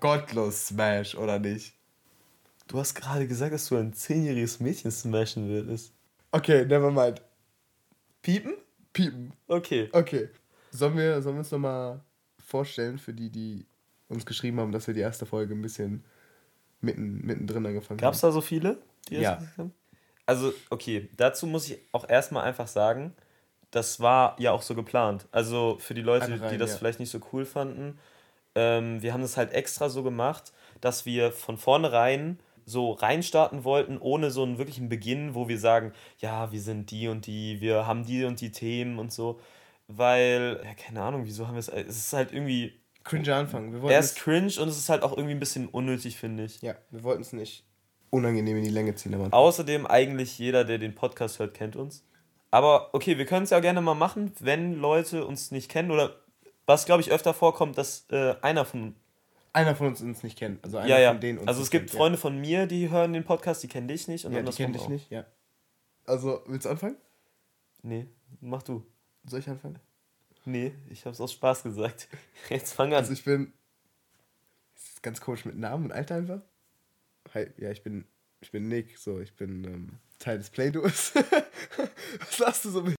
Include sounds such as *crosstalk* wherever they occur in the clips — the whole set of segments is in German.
gottlos Smash, oder nicht? Du hast gerade gesagt, dass du ein zehnjähriges Mädchen smashen würdest. Okay, never mind. Piepen? Piepen. Okay. Okay. Sollen wir, sollen wir uns nochmal vorstellen, für die, die uns geschrieben haben, dass wir die erste Folge ein bisschen mitten, mittendrin angefangen Gab es da so viele? Die das Ja. gesagt haben? Also, okay, dazu muss ich auch erstmal einfach sagen, das war ja auch so geplant. Also für die Leute, rein, die das ja. vielleicht nicht so cool fanden, ähm, wir haben das halt extra so gemacht, dass wir von vornherein so reinstarten wollten, ohne so einen wirklichen Beginn, wo wir sagen, ja, wir sind die und die, wir haben die und die Themen und so. Weil, ja, keine Ahnung, wieso haben wir es. Es ist halt irgendwie. Cringe Anfang. Wir wollten Er ist cringe und es ist halt auch irgendwie ein bisschen unnötig, finde ich. Ja, wir wollten es nicht unangenehm in die Länge ziehen. Aber Außerdem, eigentlich jeder, der den Podcast hört, kennt uns. Aber okay, wir können es ja gerne mal machen, wenn Leute uns nicht kennen oder was, glaube ich, öfter vorkommt, dass äh, einer von. einer von uns uns nicht kennt. Also einer Ja, ja. von denen uns Also es gibt kennt, Freunde von mir, die hören den Podcast, die kennen dich nicht. Und Ja, ja die kennen dich auch. nicht, ja. Also, willst du anfangen? Nee, mach du. Soll ich anfangen? Nee, ich hab's aus Spaß gesagt. *laughs* Jetzt fang an. Also ich bin. Ist das ganz komisch mit Namen und Alter einfach? Hi, ja, ich bin. Ich bin Nick, so, ich bin ähm, Teil des Play-Dohs. *laughs* Was sagst du so mit?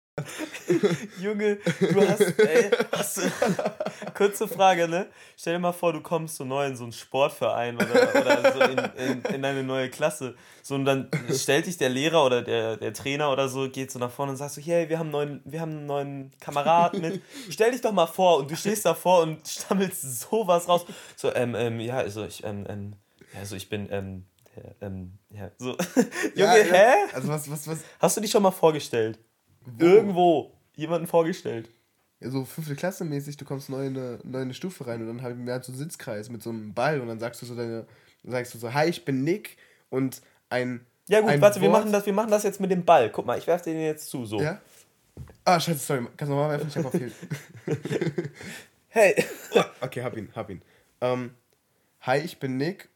*laughs* Junge, du hast, ey, hast *laughs* kurze Frage, ne? Stell dir mal vor, du kommst so neu in so einen Sportverein oder, oder so in, in, in eine neue Klasse. So, und dann stellt dich der Lehrer oder der, der Trainer oder so, geht so nach vorne und sagt so, hey, wir haben, einen neuen, wir haben einen neuen Kameraden mit. Stell dich doch mal vor und du stehst davor und stammelst sowas raus. So, ähm, ähm, ja, also ich, ähm, ähm, ja, also ich bin, ähm, ähm, ja, so. *laughs* Junge, Ja, ja. hä? Also was, was, was? Hast du dich schon mal vorgestellt? Irgendwo jemanden vorgestellt? Ja, so fünfte Klasse mäßig, du kommst neu in eine, neu in eine Stufe rein und dann haben wir halt so einen Sitzkreis mit so einem Ball und dann sagst du so deine, sagst du so, hi, ich bin Nick und ein. Ja gut, ein warte, wir Wort- machen, das, wir machen das jetzt mit dem Ball. Guck mal, ich werfe den jetzt zu, so. Ja? Ah, scheiße, sorry, kannst du nochmal werfen? Ich hab verfehlt. *laughs* Hey. *laughs* Okay, hab ihn, hab ihn. Ähm, hi, ich bin Nick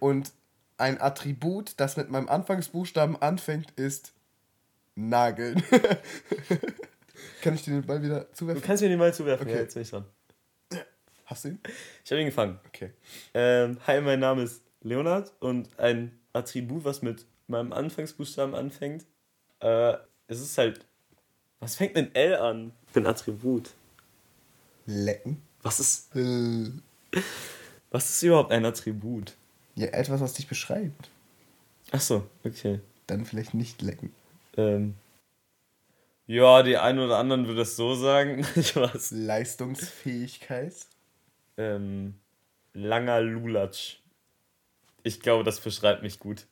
und ein Attribut, das mit meinem Anfangsbuchstaben anfängt, ist Nageln. *laughs* Kann ich dir den Ball wieder Du zuwerfen? kannst mir den Ball zuwerfen. Okay. Ja, jetzt bin ich dran. Hast du ihn? Ich habe ihn gefangen. Okay. Ähm, hi, mein Name ist Leonard und ein Attribut, was mit meinem Anfangsbuchstaben anfängt, äh, es ist halt. Was fängt mit L an? Für ein Attribut. Lecken. Was ist. Äh, Was ist überhaupt ein Attribut? Ja, etwas, was dich beschreibt. Achso, okay. Dann vielleicht nicht lecken. Ähm, ja, die einen oder anderen würde das so sagen. *laughs* Ich weiß. Leistungsfähigkeit. Ähm, langer Lulatsch. Ich glaube, das beschreibt mich gut.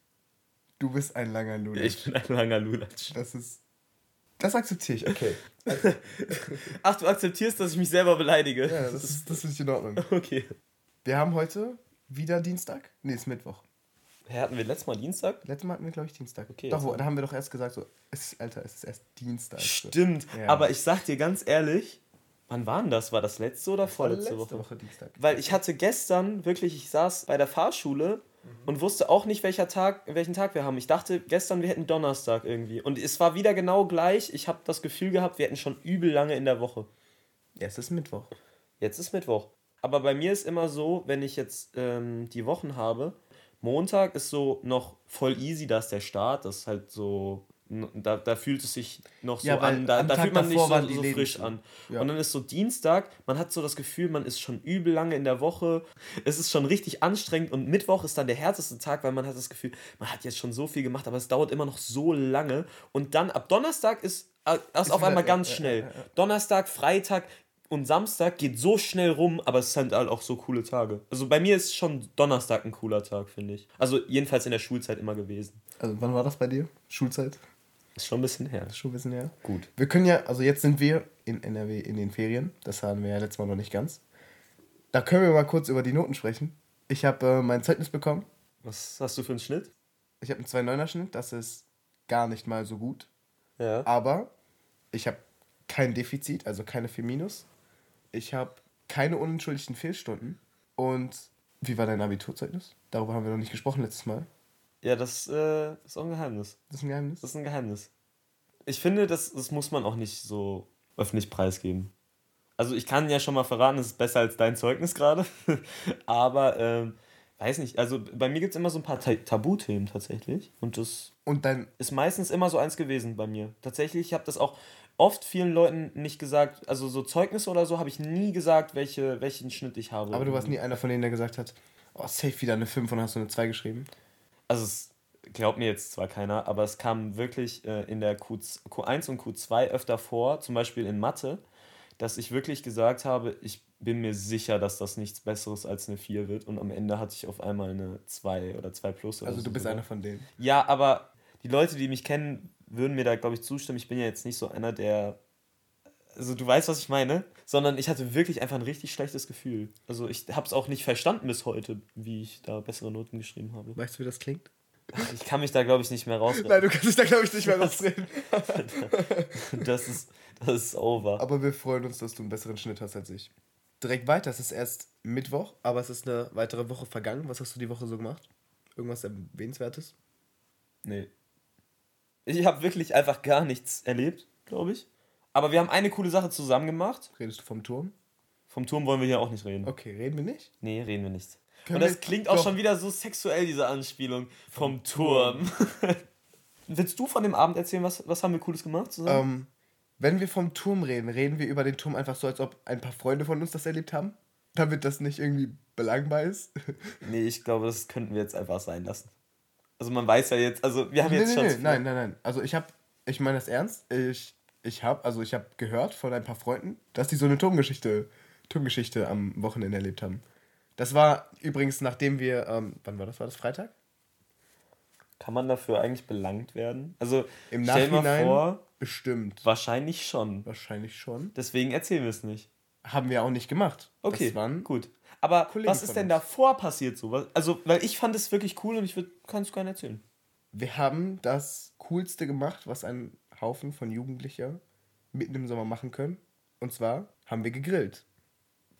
Du bist ein langer Luder. Ich bin ein langer Lulatsch. Das ist. Das akzeptiere ich, okay. *laughs* Ach, du akzeptierst, dass ich mich selber beleidige? Ja, das ist, das ist in Ordnung. *laughs* Okay. Wir haben heute wieder Dienstag? Nee, ist Mittwoch. Hatten wir letztes Mal Dienstag? Letztes Mal hatten wir, glaube ich, Dienstag. Okay, Doch, jetzt wo, da haben wir doch erst gesagt, so, es ist, Alter, es ist erst Dienstag. Stimmt. Ja. Aber ich sag dir ganz ehrlich, wann war denn das? War das letzte oder War vorletzte letzte Woche? Woche Dienstag. Weil ich hatte gestern wirklich, ich saß bei der Fahrschule Mhm. und wusste auch nicht, welcher Tag, welchen Tag wir haben. Ich dachte gestern, wir hätten Donnerstag irgendwie. Und es war wieder genau gleich. Ich habe das Gefühl gehabt, wir hätten schon übel lange in der Woche. Es ist Mittwoch. Jetzt ist Mittwoch. Aber bei mir ist immer so, wenn ich jetzt ähm, die Wochen habe, Montag ist so noch voll easy, da ist der Start. Das ist halt so, da, da fühlt es sich noch so Ja, an, da, da fühlt man nicht davor so, so frisch an. Ja. Und dann ist so Dienstag, man hat so das Gefühl, man ist schon übel lange in der Woche. Es ist schon richtig anstrengend und Mittwoch ist dann der härteste Tag, weil man hat das Gefühl, man hat jetzt schon so viel gemacht, aber es dauert immer noch so lange. Und dann ab Donnerstag ist äh, das Ist auf einmal ganz schnell. Donnerstag, Freitag und Samstag geht so schnell rum, aber es sind halt auch so coole Tage. Also bei mir ist schon Donnerstag ein cooler Tag, finde ich. Also jedenfalls in der Schulzeit immer gewesen. Also, wann war das bei dir? Schulzeit? Ist schon ein bisschen her. Schon ein bisschen her. Gut. Wir können ja, also jetzt sind wir in NRW in den Ferien. Das hatten wir ja letztes Mal noch nicht ganz. Da können wir mal kurz über die Noten sprechen. Ich habe äh, mein Zeugnis bekommen. Was hast du für einen Schnitt? Ich habe einen 2,9er Schnitt. Das ist gar nicht mal so gut. Ja. Aber ich habe kein Defizit, also keine 4 Minus. Ich habe keine unentschuldigten Fehlstunden. Und wie war dein Abiturzeugnis? Darüber haben wir noch nicht gesprochen letztes Mal. Ja, das äh, ist auch ein Geheimnis. Das ist ein Geheimnis. Das ist ein Geheimnis. Ich finde, das, das muss man auch nicht so öffentlich preisgeben. Also ich kann ja schon mal verraten, es ist besser als dein Zeugnis gerade. *laughs* Aber ähm, weiß nicht, also bei mir gibt es immer so ein paar Ta Tabuthemen tatsächlich. Und das und dann ist meistens immer so eins gewesen bei mir. Tatsächlich, ich habe das auch oft vielen Leuten nicht gesagt, also so Zeugnisse oder so habe ich nie gesagt, welche, welchen Schnitt ich habe. Aber du warst nie einer von denen, der gesagt hat, oh, safe wieder eine 5 und hast du eine 2 geschrieben. Also es glaubt mir jetzt zwar keiner, aber es kam wirklich äh, in der Q, Q1 und Q2 öfter vor, zum Beispiel in Mathe, dass ich wirklich gesagt habe, ich bin mir sicher, dass das nichts Besseres als eine 4 wird und am Ende hatte ich auf einmal eine 2 oder 2 plus. also du so bist sogar. einer von denen. Ja, aber die Leute, die mich kennen, würden mir da, glaube ich, zustimmen. Ich bin ja jetzt nicht so einer, der. Also, du weißt, was ich meine, sondern ich hatte wirklich einfach ein richtig schlechtes Gefühl. Also, ich habe es auch nicht verstanden bis heute, wie ich da bessere Noten geschrieben habe. Weißt du, wie das klingt? Ich kann mich da, glaube ich, nicht mehr rausreden. Nein, du kannst dich da, glaube ich, nicht mehr rausreden. *laughs* das, ist, das ist over. Aber wir freuen uns, dass du einen besseren Schnitt hast als ich. Direkt weiter, es ist erst Mittwoch, aber es ist eine weitere Woche vergangen. Was hast du die Woche so gemacht? Irgendwas Erwähnenswertes? Nee. Ich habe wirklich einfach gar nichts erlebt, glaube ich. Aber wir haben eine coole Sache zusammen gemacht. Redest du vom Turm? Vom Turm wollen wir hier auch nicht reden. Okay, reden wir nicht? Nee, reden wir nicht. Können Und das klingt auch schon wieder so sexuell, diese Anspielung. Vom Turm. *laughs* Willst du von dem Abend erzählen, was, was haben wir Cooles gemacht zusammen? Ähm, wenn wir vom Turm reden, reden wir über den Turm einfach so, als ob ein paar Freunde von uns das erlebt haben? Damit das nicht irgendwie belangbar ist? nee, ich glaube, das könnten wir jetzt einfach sein lassen. Also man weiß ja jetzt, also wir haben nee, jetzt nee, schon... nee, viel- nein, nein, nein. Also ich habe, ich meine das ernst. Ich, ich habe, also ich habe gehört von ein paar Freunden, dass die so eine Turmgeschichte, Turmgeschichte am Wochenende erlebt haben. Das war übrigens, nachdem wir, ähm, wann war das? War das Freitag? Kann man dafür eigentlich belangt werden? Also Im stell mal Nachhinein vor, bestimmt. wahrscheinlich schon. Wahrscheinlich schon. Deswegen erzählen wir es nicht. Haben wir auch nicht gemacht. Okay, Das waren gut. Aber Kollegen was ist denn davor passiert so? Also, weil ich fand es wirklich cool und ich kann es gerne erzählen. Wir haben das Coolste gemacht, was ein Haufen von Jugendlicher mitten im Sommer machen können. Und zwar haben wir gegrillt.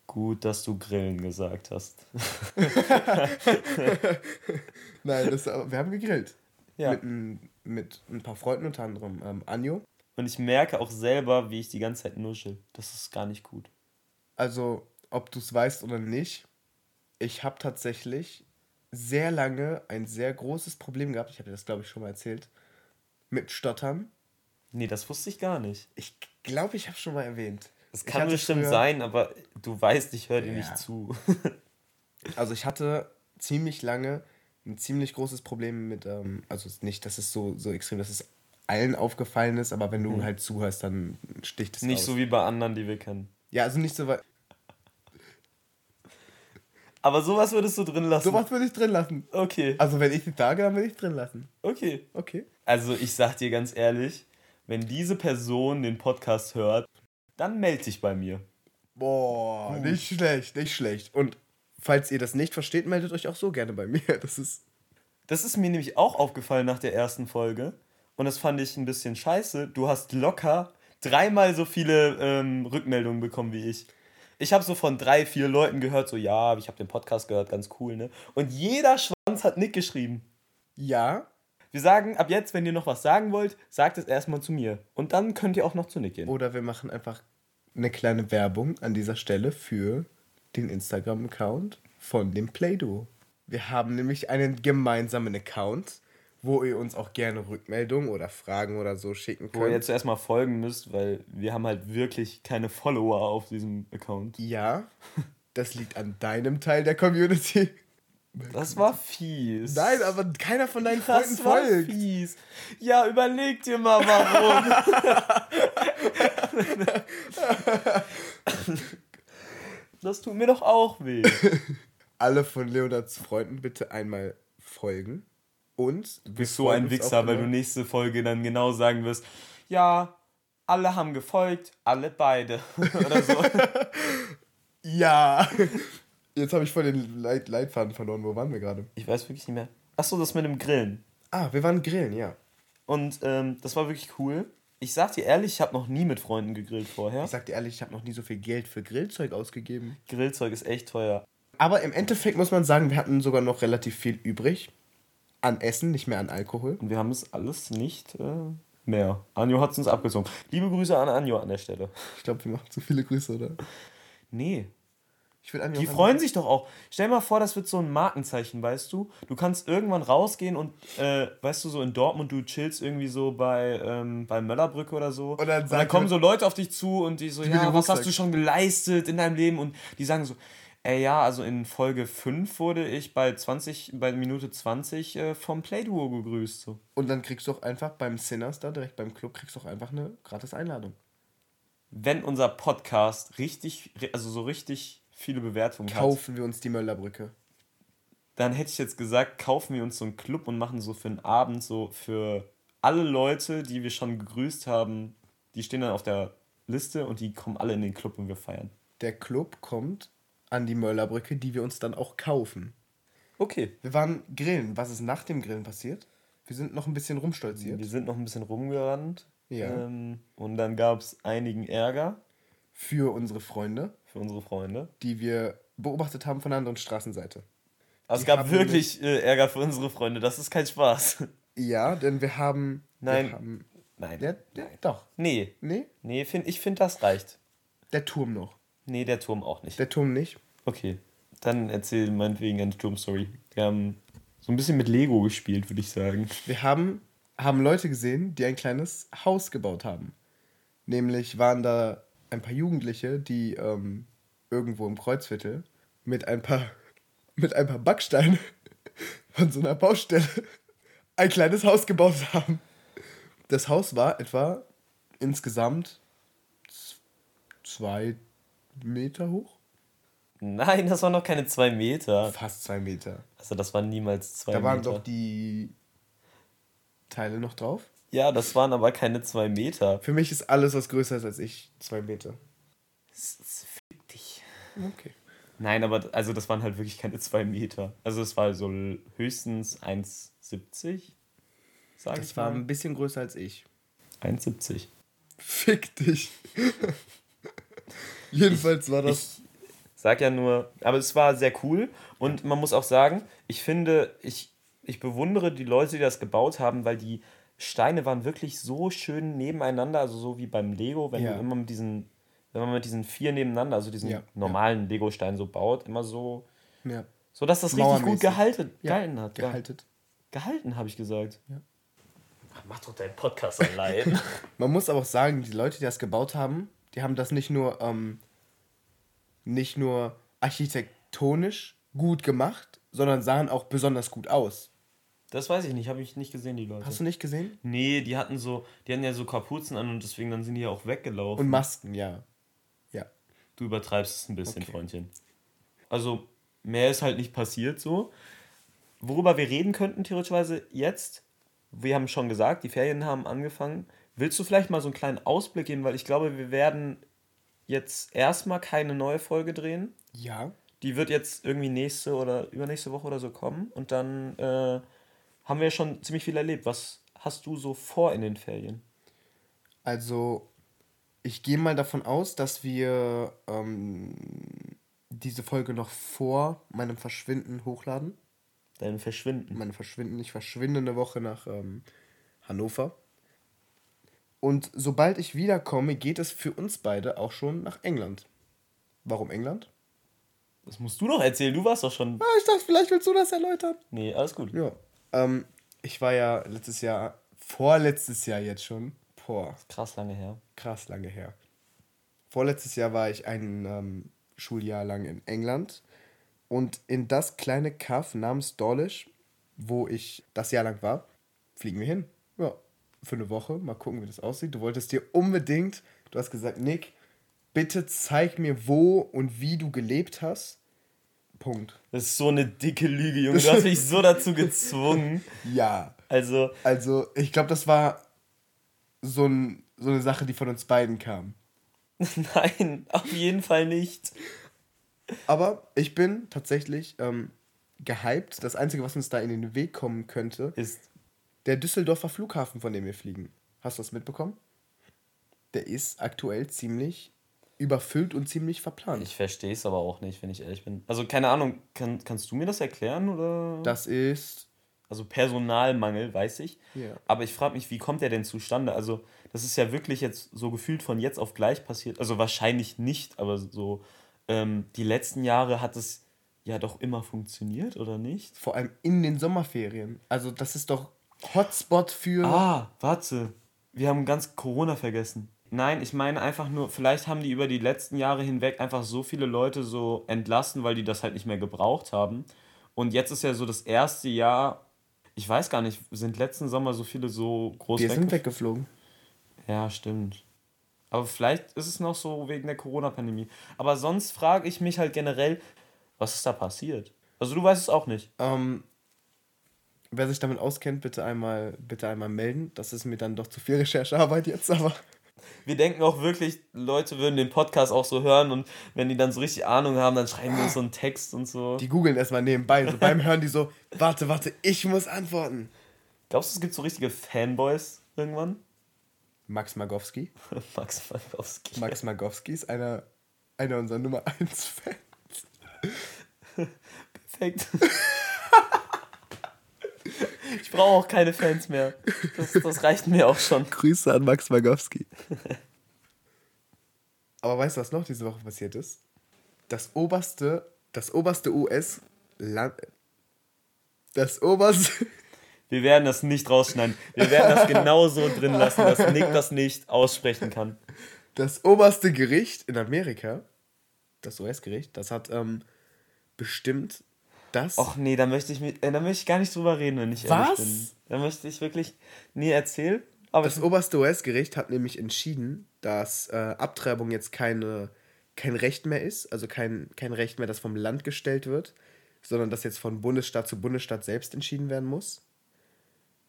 Gut, dass du Grillen gesagt hast. *laughs* Nein, das, wir haben gegrillt. Ja. Mit, ein- mit ein paar Freunden, unter anderem ähm, Anjo. Und ich merke auch selber, wie ich die ganze Zeit nuschel. Das ist gar nicht gut. Also, ob du es weißt oder nicht, ich habe tatsächlich sehr lange ein sehr großes Problem gehabt. Ich habe dir das, glaube ich, schon mal erzählt. Mit Stottern. Nee, das wusste ich gar nicht. Ich glaube, ich habe schon mal erwähnt. Es kann bestimmt früher- sein, aber du weißt, ich höre dir Ja. nicht zu. *laughs* Also ich hatte ziemlich lange ein ziemlich großes Problem mit, ähm, also nicht, dass es so, so extrem, dass es allen aufgefallen ist, aber wenn du halt zuhörst, dann sticht es nicht aus. so wie bei anderen, die wir kennen. Ja, also nicht so weit. Aber sowas würdest du drin lassen. Sowas würde ich drin lassen. Okay, Also wenn ich nicht sage, dann würde ich drin lassen. okay. Okay. Also ich sag dir ganz ehrlich, wenn diese Person den Podcast hört, dann melde dich bei mir. Boah, nicht schlecht, nicht schlecht. Und falls ihr das nicht versteht, meldet euch auch so gerne bei *laughs* mir. Das ist. Das ist mir nämlich auch aufgefallen nach der ersten Folge. Und das fand ich ein bisschen scheiße. Du hast locker dreimal so viele ähm, Rückmeldungen bekommen wie ich. Ich habe so von drei, vier Leuten gehört, so ja, ich habe den Podcast gehört, ganz cool, ne? Und jeder Schwanz hat Nick geschrieben. Ja, Wir sagen ab jetzt, wenn ihr noch was sagen wollt, sagt es erstmal zu mir. Und dann könnt ihr auch noch zu Nick gehen. oder wir machen einfach eine kleine Werbung an dieser Stelle für den Instagram-Account von dem Play-Doh. Wir haben nämlich einen gemeinsamen Account, wo ihr uns auch gerne Rückmeldungen oder Fragen oder so schicken Wo ihr könnt. jetzt zuerst mal folgen müsst, weil wir haben halt wirklich keine Follower auf diesem Account. Ja, das liegt an deinem Teil der Community. *laughs* Das war fies. Nein, aber keiner von deinen *laughs* Freunden Das war folgt. fies. Ja, überleg dir mal warum. *laughs* das tut mir doch auch weh. Alle von Leonards Freunden bitte einmal folgen. Und Du bist so ein Wichser, weil du nächste Folge dann genau sagen wirst, ja, alle haben gefolgt, alle beide. *laughs* Oder so. *laughs* Ja. Jetzt habe ich voll den Leit Leitfaden verloren. Wo waren wir gerade? Ich weiß wirklich nicht mehr. Achso, das mit dem Grillen. Ah, wir waren grillen, ja. Und ähm, das war wirklich cool. Ich sag dir ehrlich, ich habe noch nie mit Freunden gegrillt vorher. Ich sag dir ehrlich, ich habe noch nie so viel Geld für Grillzeug ausgegeben. Grillzeug ist echt teuer. Aber im Endeffekt muss man sagen, wir hatten sogar noch relativ viel übrig. An Essen, nicht mehr an Alkohol. Und wir haben es alles nicht äh, mehr. Anjo hat es uns abgezogen. Liebe Grüße an Anjo an der Stelle. Ich glaube, wir machen zu viele Grüße, oder? Nee. Ich will Anjo Die freuen sich doch auch. Stell dir mal vor, das wird so ein Markenzeichen, weißt du? Du kannst irgendwann rausgehen und, äh, weißt du, so in Dortmund, du chillst irgendwie so bei, ähm, bei Möllerbrücke oder so. Und dann, sagt kommen er- so Leute auf dich zu und die so, ja, was hast du schon geleistet in deinem Leben? Und die sagen so, ey, ja, also in Folge 5 wurde ich bei 20, bei Minute 20 äh, vom Playduo gegrüßt. So. Und dann kriegst du auch einfach beim Sinners da, direkt beim Club, kriegst du auch einfach eine gratis Einladung. Wenn unser Podcast richtig, also so richtig viele Bewertungen hat, Kaufen wir uns die Möllerbrücke. dann hätte ich jetzt gesagt, kaufen wir uns so einen Club und machen so für einen Abend so für alle Leute, die wir schon gegrüßt haben, die stehen dann auf der Liste und die kommen alle in den Club und wir feiern. Der Club kommt an die Möllerbrücke, die wir uns dann auch kaufen. Okay. Wir waren grillen. Was ist nach dem Grillen passiert? Wir sind noch ein bisschen rumstolziert. Wir sind noch ein bisschen rumgerannt. Ja. Ähm, und dann gab es einigen Ärger Für unsere Freunde, für unsere Freunde. die wir beobachtet haben von der anderen Straßenseite. Also es gab wirklich äh, Ärger für unsere Freunde. Das ist kein Spaß. Ja, denn wir haben. Nein. Wir haben, Nein. ja, ja, doch. Nee. Nee, Nee, find, ich finde, das reicht. der Turm noch. Nee, der Turm auch nicht. Der Turm nicht. Okay. Dann erzähl meinetwegen eine Turmstory. Wir haben so ein bisschen mit Lego gespielt, würde ich sagen. Wir haben, haben Leute gesehen, die ein kleines Haus gebaut haben. Nämlich waren da ein paar Jugendliche, die ähm, irgendwo im Kreuzviertel mit ein paar, *laughs* mit ein paar Backsteinen *laughs* von so einer Baustelle *laughs* ein kleines Haus gebaut haben. Das Haus war etwa insgesamt zwei Meter hoch. Nein, das waren noch keine zwei Meter. Fast zwei Meter. Also das waren niemals zwei Da waren Meter. doch die Teile noch drauf. ja, das waren aber keine zwei Meter. Für mich ist alles, was größer ist als ich, zwei Meter. Fick dich. Okay. Nein, aber also das waren halt wirklich keine zwei Meter. Also es war so höchstens 1,70, sag Das ich war mal. ein bisschen größer als ich. 1,70. Fick dich. *laughs* *laughs* Jedenfalls war das. Ich sag ja nur, aber es war sehr cool und man muss auch sagen, ich finde, ich, ich bewundere die Leute, die das gebaut haben, weil die Steine waren wirklich so schön nebeneinander, also so wie beim Lego, wenn Ja. du immer mit diesen, wenn man mit diesen vier nebeneinander, also diesen Ja, ja. normalen Lego-Stein so baut, immer so, Ja, so dass das richtig gut gehalten, ja, gehalten hat. Gehalten. Gehalten, habe ich gesagt. Ja. Ach, Mach doch deinen Podcast allein. *laughs* Man muss aber auch sagen, die Leute, die das gebaut haben, die haben das nicht nur, ähm, nicht nur architektonisch gut gemacht, sondern sahen auch besonders gut aus. das weiß ich nicht, habe ich nicht gesehen, die Leute. Hast du nicht gesehen? Nee, die hatten so, die hatten ja so Kapuzen an und deswegen dann sind die ja auch weggelaufen. Und Masken, ja. Ja. Du übertreibst es ein bisschen, Okay. Freundchen. Also, mehr ist halt nicht passiert so. Worüber wir reden könnten, theoretischweise jetzt, wir haben schon gesagt, die Ferien haben angefangen. Willst du vielleicht mal so einen kleinen Ausblick geben, weil ich glaube, wir werden jetzt erstmal keine neue Folge drehen. Ja. Die wird jetzt irgendwie nächste oder übernächste Woche oder so kommen und dann äh, haben wir schon ziemlich viel erlebt. Was hast du so vor in den Ferien? Also, ich gehe mal davon aus, dass wir ähm, diese Folge noch vor meinem Verschwinden hochladen. Dein Verschwinden. Mein Verschwinden, ich verschwinde eine Woche nach ähm, Hannover. Und sobald ich wiederkomme, geht es für uns beide auch schon nach England. Warum England? Das musst du doch erzählen, du warst doch schon. Ah, ich dachte, vielleicht willst du das erläutern. Nee, alles gut. Ja. Ähm, ich war ja letztes Jahr, vorletztes Jahr jetzt schon, boah, Krass lange her. krass lange her. Vorletztes Jahr war ich ein ähm, Schuljahr lang in England und in das kleine Kaff namens Dawlish, wo ich das Jahr lang war, fliegen wir hin. Ja, für eine Woche, mal gucken, wie das aussieht. Du wolltest dir unbedingt, du hast gesagt, Nick, bitte zeig mir, wo und wie du gelebt hast. Punkt. Das ist so eine dicke Lüge, Junge. *laughs* Du hast mich so dazu gezwungen. *laughs* Ja, Also, also ich glaube, das war so, ein, so eine Sache, die von uns beiden kam. *laughs* nein, auf jeden Fall nicht. Aber ich bin tatsächlich ähm, gehypt. Das Einzige, was uns da in den Weg kommen könnte, Ist. Der Düsseldorfer Flughafen, von dem wir fliegen. Hast du das mitbekommen? Der ist aktuell ziemlich überfüllt und ziemlich verplant. Ich verstehe es aber auch nicht, wenn ich ehrlich bin. Also, keine Ahnung, kann, kannst du mir das erklären oder? Das ist Also Personalmangel, weiß ich. Ja. Aber ich frage mich, wie kommt der denn zustande? Also, das ist ja wirklich jetzt so gefühlt von jetzt auf gleich passiert. Also wahrscheinlich nicht, aber so ähm, die letzten Jahre hat es ja doch immer funktioniert, oder nicht? Vor allem in den Sommerferien. Also das ist doch Hotspot für. Ah, warte. Wir haben ganz Corona vergessen. Nein, ich meine einfach nur, vielleicht haben die über die letzten Jahre hinweg einfach so viele Leute so entlassen, weil die das halt nicht mehr gebraucht haben. Und jetzt ist ja so das erste Jahr, ich weiß gar nicht, sind letzten Sommer so viele so groß Wir sind weggef- weggeflogen. Ja, stimmt. Aber vielleicht ist es noch so wegen der Corona-Pandemie. Aber sonst frage ich mich halt generell, was ist da passiert? Also du weißt es auch nicht. Ähm, wer sich damit auskennt, bitte einmal, bitte einmal melden. Das ist mir dann doch zu viel Recherchearbeit jetzt, aber. Wir denken auch wirklich, Leute würden den Podcast auch so hören und wenn die dann so richtig Ahnung haben, dann schreiben die uns so einen Text und so. Die googeln erstmal nebenbei. So beim Hören die so, warte, warte, ich muss antworten. Glaubst du, es gibt so richtige Fanboys irgendwann? Max Magowski. *laughs* Max Falkowski. Max Magowski ist einer, einer unserer Nummer 1 Fans. *laughs* Perfekt. *laughs* ich brauche auch keine Fans mehr. Das, das reicht mir auch schon. Grüße an Max Magowski. *laughs* Aber weißt du, was noch diese Woche passiert ist? Das oberste, das oberste US-Land. Das oberste. *laughs* Wir werden das nicht rausschneiden. Wir werden das genau so drin lassen, dass Nick das nicht aussprechen kann. Das oberste Gericht in Amerika, das US-Gericht, das hat ähm, bestimmt, dass. Och nee, da möchte ich, mit, äh, da möchte ich gar nicht drüber reden, wenn ich ehrlich Was? bin. Da möchte ich wirklich nie erzählen. Aber Das oberste US-Gericht hat nämlich entschieden, dass äh, Abtreibung jetzt keine, kein Recht mehr ist, also kein, kein Recht mehr, das vom Land gestellt wird, sondern das jetzt von Bundesstaat zu Bundesstaat selbst entschieden werden muss.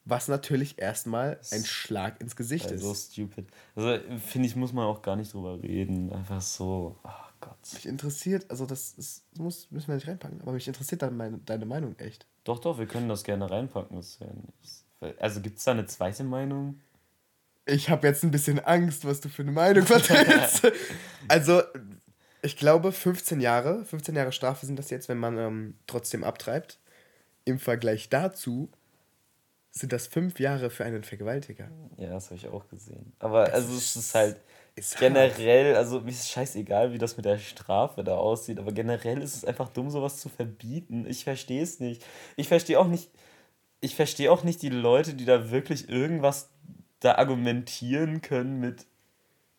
Was natürlich erstmal ein Schlag ins Gesicht äh, ist. so stupid. Also finde ich, muss man auch gar nicht drüber reden. Einfach so, ach Gott. Mich interessiert, also das, das muss, müssen wir nicht reinpacken, aber mich interessiert dann meine, deine Meinung echt. Doch, doch, wir können das gerne reinpacken. Das also gibt es da eine zweite Meinung? Ich habe jetzt ein bisschen Angst, was du für eine Meinung vertrittst. *laughs* also, ich glaube, 15 Jahre, 15 Jahre Strafe sind das jetzt, wenn man ähm, trotzdem abtreibt. Im Vergleich dazu sind das fünf Jahre für einen Vergewaltiger. Ja, das habe ich auch gesehen. Aber also es ist halt ist hart. generell, also mir ist scheißegal, wie das mit der Strafe da aussieht, aber generell ist es einfach dumm, sowas zu verbieten. Ich verstehe es nicht. Ich verstehe auch nicht, ich verstehe auch nicht die Leute, die da wirklich irgendwas da argumentieren können mit.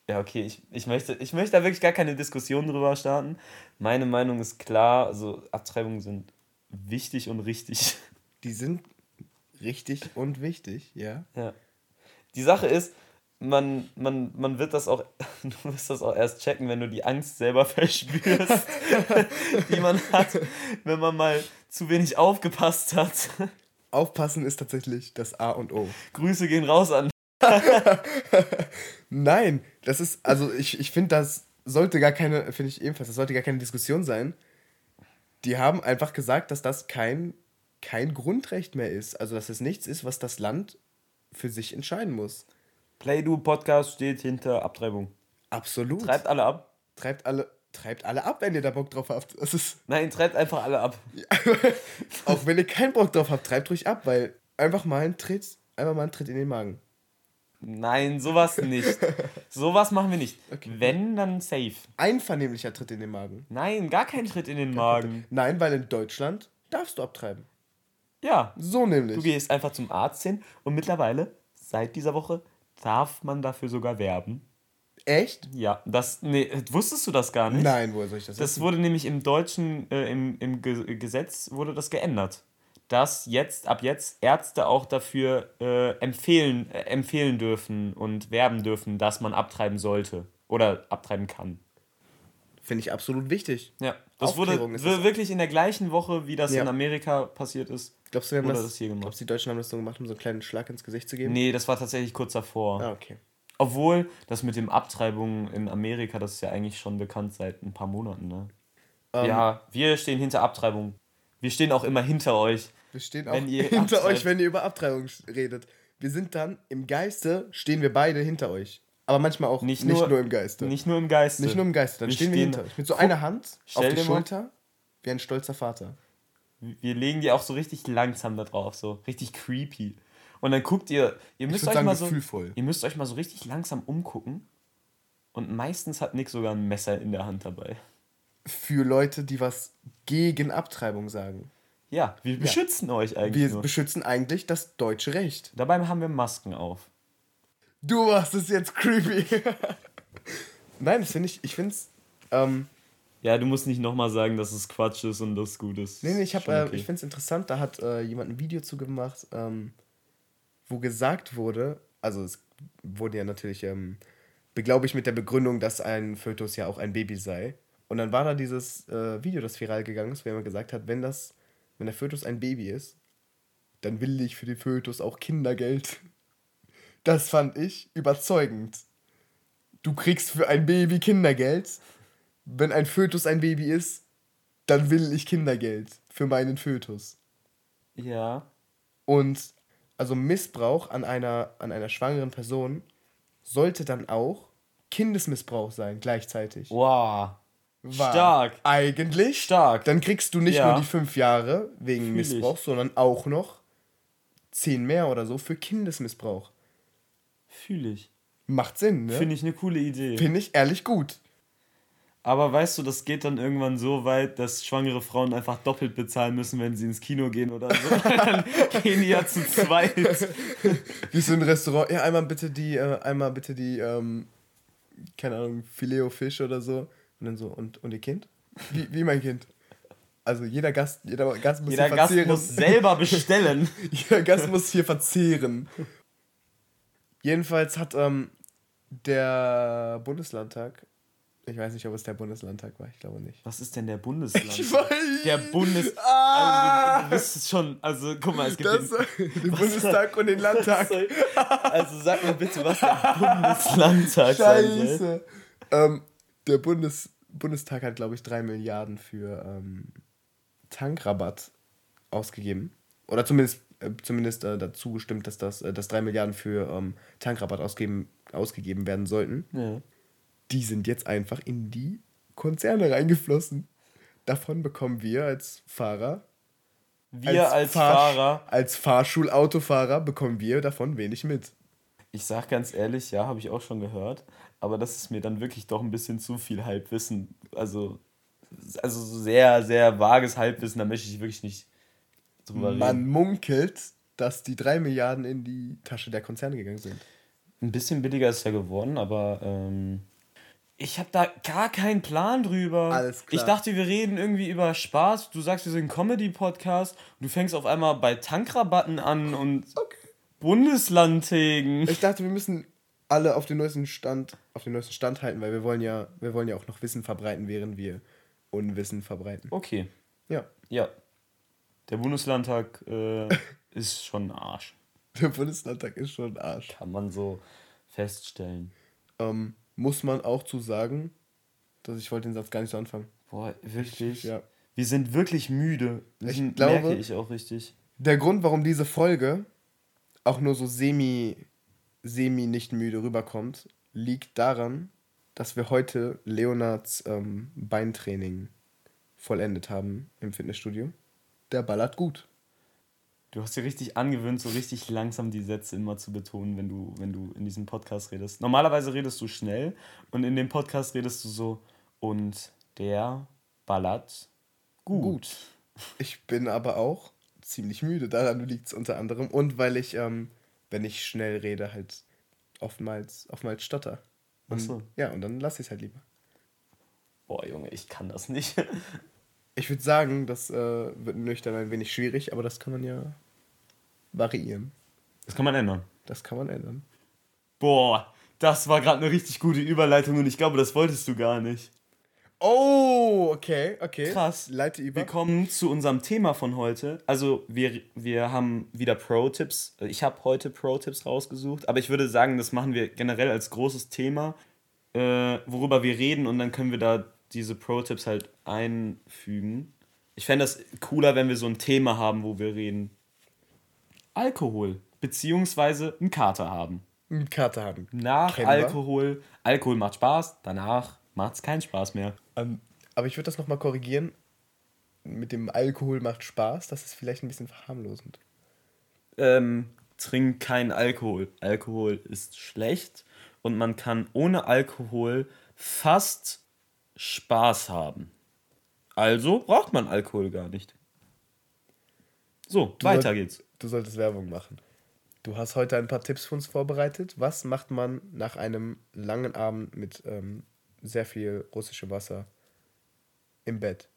Ja, okay, ich, ich, möchte, ich möchte da wirklich gar keine Diskussion drüber starten. Meine Meinung ist klar, also Abtreibungen sind wichtig und richtig. Die sind richtig und wichtig, ja. Ja. Die Sache ist, man, man, man wird das auch, *laughs* du wirst das auch erst checken, wenn du die Angst selber *laughs* verspürst, die man hat, wenn man mal zu wenig aufgepasst hat. Aufpassen ist tatsächlich das A und O. Grüße gehen raus an. *laughs* Nein, das ist, also ich, ich finde, das sollte gar keine, finde ich ebenfalls, das sollte gar keine Diskussion sein. Die haben einfach gesagt, dass das kein, kein Grundrecht mehr ist. Also, dass es nichts ist, was das Land für sich entscheiden muss. Playdo Podcast steht hinter Abtreibung. Absolut. Treibt alle ab. treibt alle, treibt alle ab, wenn ihr da Bock drauf habt. Das ist, Nein, treibt einfach alle ab. *laughs* auch wenn ihr keinen Bock drauf habt, treibt ruhig ab, weil einfach mal ein Tritt, einfach mal ein Tritt in den Magen. Nein, sowas *laughs* nicht. sowas machen wir nicht. Okay. Wenn, dann safe. Einvernehmlicher Tritt in den Magen. Nein, gar kein Tritt in den Magen. Nein, weil in Deutschland darfst du abtreiben. Ja, So nämlich. Du gehst einfach zum Arzt hin und mittlerweile, seit dieser Woche, darf man dafür sogar werben. Echt? Ja, das, nee, wusstest du das gar nicht? Nein, woher soll ich das Das wissen? wurde nämlich im deutschen, äh, im, im Ge Gesetz wurde das geändert. Dass jetzt, ab jetzt Ärzte auch dafür äh, empfehlen, äh, empfehlen dürfen und werben dürfen, dass man abtreiben sollte oder abtreiben kann. Finde ich absolut wichtig. Ja, das wurde Aufklärung das. wirklich in der gleichen Woche, wie das Ja. in Amerika passiert ist. Glaubst du, wir haben Oder das, das hier gemacht. glaubst du, die Deutschen haben das so gemacht, um so einen kleinen Schlag ins Gesicht zu geben? Nee, das war tatsächlich kurz davor. Ah, okay. Obwohl, das mit dem Abtreibungen in Amerika, das ist ja eigentlich schon bekannt seit ein paar Monaten, ne? Ähm, ja, wir stehen hinter Abtreibung. Wir stehen auch immer hinter euch. Wir stehen auch *laughs* hinter abtreibt. euch, wenn ihr über Abtreibung redet. Wir sind dann im Geiste, stehen wir beide hinter euch. Aber manchmal auch Nicht nicht, nur- nur, im Geiste. Nicht nur im Geiste. Nicht nur im Geiste, dann Wir stehen wir hinter euch. Mit so einer Hand auf die Schulter, wie ein stolzer Vater. Wir legen die auch so richtig langsam da drauf, so richtig creepy. Und dann guckt ihr, ihr müsst euch sagen, mal so, gefühlvoll. ihr müsst euch mal so richtig langsam umgucken. Und meistens hat Nick sogar ein Messer in der Hand dabei. Für Leute, die was gegen Abtreibung sagen. Ja, wir beschützen euch eigentlich Wir nur. beschützen eigentlich das deutsche Recht. Dabei haben wir Masken auf. Du machst es jetzt creepy. *laughs* Nein, das finde ich, ich finde es, ähm, Ja, du musst nicht nochmal sagen, dass es Quatsch ist und das gut ist. nee, nee, ich, hab, äh, okay. ich finde es interessant, da hat äh, jemand ein Video zu gemacht, ähm, wo gesagt wurde, also es wurde ja natürlich ähm, beglaubigt mit der Begründung, dass ein Fötus ja auch ein Baby sei. Und dann war da dieses äh, Video, das viral gegangen ist, wo jemand gesagt hat, wenn das, wenn der Fötus ein Baby ist, dann will ich für den Fötus auch Kindergeld. Das fand ich überzeugend. Du kriegst für ein Baby Kindergeld. Wenn ein Fötus ein Baby ist, dann will ich Kindergeld für meinen Fötus. Ja. Und also Missbrauch an einer, an einer schwangeren Person sollte dann auch Kindesmissbrauch sein, gleichzeitig. Wow. War Stark. Eigentlich. Stark. Dann kriegst du nicht Ja. nur die fünf Jahre wegen Fühl ich. Missbrauch, sondern auch noch zehn mehr oder so für Kindesmissbrauch. Fühle ich. Macht Sinn, ne? Finde ich eine coole Idee. Finde ich ehrlich gut. Aber weißt du, das geht dann irgendwann so weit, dass schwangere Frauen einfach doppelt bezahlen müssen, wenn sie ins Kino gehen oder so. *laughs* dann gehen die ja zu zweit. *laughs* Wie so ein Restaurant. Ja, einmal bitte die, äh, einmal bitte die, ähm, keine Ahnung, Filet Fisch oder so. Und dann so, und, und ihr Kind? Wie, wie mein Kind? Also jeder Gast, jeder Gast muss Jeder hier Gast verzehren. muss selber bestellen. *laughs* jeder Gast muss hier verzehren. Jedenfalls hat ähm, der Bundeslandtag, ich weiß nicht, ob es der Bundeslandtag war, ich glaube nicht. Was ist denn der Bundesland? *laughs* Ich weiß. Der Bundes... Ah! Also, du bist es schon... Also, guck mal, es gibt... Das, den, den *laughs* Bundestag und den Landtag. also, sag mir bitte, was der Bundeslandtag sein soll. Scheiße. Ähm, der Bundes, Bundestag hat, glaube ich, drei Milliarden für ähm, Tankrabatt ausgegeben. Oder zumindest, äh, zumindest äh, dazu gestimmt, dass, das, äh, dass drei Milliarden für ähm, Tankrabatt ausgeben, ausgegeben werden sollten. Ja. Die sind jetzt einfach in die Konzerne reingeflossen. Davon bekommen wir als Fahrer, Wir als, Fahr- Fahrer... als Fahrschulautofahrer bekommen wir davon wenig mit. Ich sag ganz ehrlich, ja, habe ich auch schon gehört. Aber das ist mir dann wirklich doch ein bisschen zu viel Halbwissen. Also, also so sehr, sehr vages Halbwissen, da möchte ich wirklich nicht drüber Man reden. munkelt, dass die drei Milliarden in die Tasche der Konzerne gegangen sind. Ein bisschen billiger ist ja geworden, aber ähm, ich habe da gar keinen Plan drüber. Alles klar. Ich dachte, wir reden irgendwie über Spaß. Du sagst, wir sind Comedy-Podcast. Du fängst auf einmal bei Tankrabatten an und Bundeslandtägen. Ich dachte, wir müssen alle auf den neuesten Stand, auf den neuesten Stand halten, weil wir wollen ja, wir wollen ja auch noch Wissen verbreiten, während wir Unwissen verbreiten. Okay, Ja. ja. Der Bundeslandtag äh, *laughs* ist schon ein Arsch. Der Bundeslandtag ist schon ein Arsch. Kann man so feststellen. Ähm, muss man auch zu sagen, dass ich wollte den Satz gar nicht so anfangen. Boah, wirklich? Ja. Wir sind wirklich müde. Das Ich merke glaube- ich auch richtig. Der Grund, warum diese Folge auch nur so semi, semi nicht müde rüberkommt, liegt daran, dass wir heute Leonards ähm, Beintraining vollendet haben im Fitnessstudio. Der ballert gut. Du hast dir richtig angewöhnt, so richtig langsam die Sätze immer zu betonen, wenn du, wenn du in diesem Podcast redest. Normalerweise redest du schnell und in dem Podcast redest du so und der ballert gut. Gut. Ich bin aber auch ziemlich müde. Daran liegt es unter anderem. Und weil ich, ähm, wenn ich schnell rede, halt oftmals, oftmals stotter. Und, Ach so. Ja, und dann lasse ich es halt lieber. Boah, Junge, ich kann das nicht. Ich würde sagen, das äh, wird nüchtern ein wenig schwierig, aber das kann man ja variieren. Das kann man ändern. Das kann man ändern. Boah, das war gerade eine richtig gute Überleitung und ich glaube, das wolltest du gar nicht. Oh, okay, okay. Krass. Leite über. Wir kommen zu unserem Thema von heute. Also wir, wir haben wieder Pro-Tipps. Ich habe heute Pro-Tipps rausgesucht, aber ich würde sagen, das machen wir generell als großes Thema, äh, worüber wir reden und dann können wir da diese Pro-Tipps halt einfügen. Ich fände das cooler, wenn wir so ein Thema haben, wo wir reden. Alkohol, beziehungsweise einen Kater haben. Mit Karte haben. Nach Kennen wir. Alkohol. Alkohol macht Spaß, danach macht es keinen Spaß mehr. Ähm, aber ich würde das nochmal korrigieren. mit dem Alkohol macht Spaß, das ist vielleicht ein bisschen verharmlosend. Ähm, trink keinen Alkohol. Alkohol ist schlecht und man kann ohne Alkohol fast Spaß haben. Also braucht man Alkohol gar nicht. So, Du weiter soll- geht's. Du solltest Werbung machen. Du hast heute ein paar Tipps für uns vorbereitet. Was macht man nach einem langen Abend mit ähm, sehr viel russischem Wasser im Bett?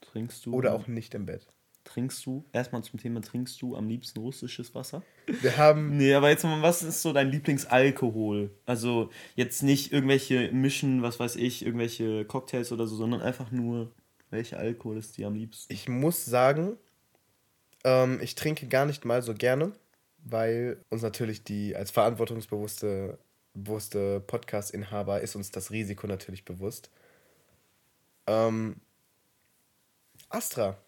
Trinkst du? Oder auch nicht im Bett? Trinkst du? Erstmal zum Thema, trinkst du am liebsten russisches Wasser? Wir haben *laughs* Nee, aber jetzt mal, was ist so dein Lieblingsalkohol? Also jetzt nicht irgendwelche Mischen, was weiß ich, irgendwelche Cocktails oder so, sondern einfach nur, welcher Alkohol ist dir am liebsten? Ich muss sagen, ähm, ich trinke gar nicht mal so gerne, weil uns natürlich die als verantwortungsbewusste bewusste Podcast-Inhaber ist uns das Risiko natürlich bewusst. Ähm, Astra.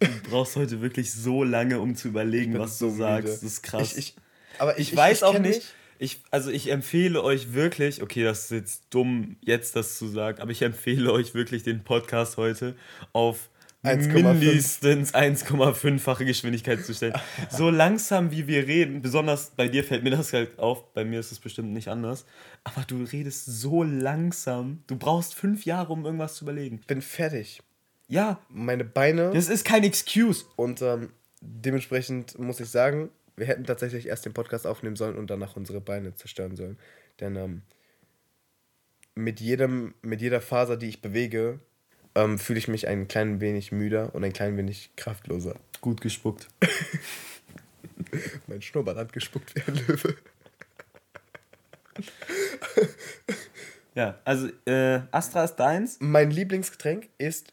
Du brauchst heute wirklich so lange, um zu überlegen, was so du sagst. müde. Das ist krass. Ich, ich, aber Ich, weiß auch nicht. mich. Ich, also ich empfehle euch wirklich, okay, das ist jetzt dumm, jetzt das zu sagen, aber ich empfehle euch wirklich den Podcast heute auf 1,5. mindestens 1,5-fache Geschwindigkeit zu stellen. *laughs* so langsam wie wir reden, besonders bei dir fällt mir das halt auf, bei mir ist es bestimmt nicht anders, aber du redest so langsam, du brauchst fünf Jahre, um irgendwas zu überlegen. bin fertig. Ja, Meine Beine das ist kein Excuse. und ähm, dementsprechend muss ich sagen, wir hätten tatsächlich erst den Podcast aufnehmen sollen und danach unsere Beine zerstören sollen. Denn ähm, mit, jedem, mit jeder Faser, die ich bewege, ähm, fühle ich mich ein klein wenig müder und ein klein wenig kraftloser. Gut gespuckt. *laughs* Mein Schnurrbart hat gespuckt wie ein Löwe. Ja, also äh, Astra ist deins. Mein Lieblingsgetränk ist